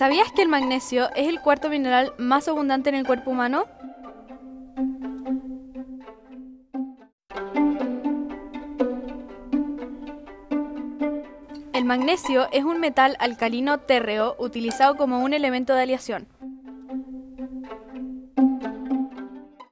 ¿Sabías que el magnesio es el cuarto mineral más abundante en el cuerpo humano? El magnesio es un metal alcalino térreo utilizado como un elemento de aleación.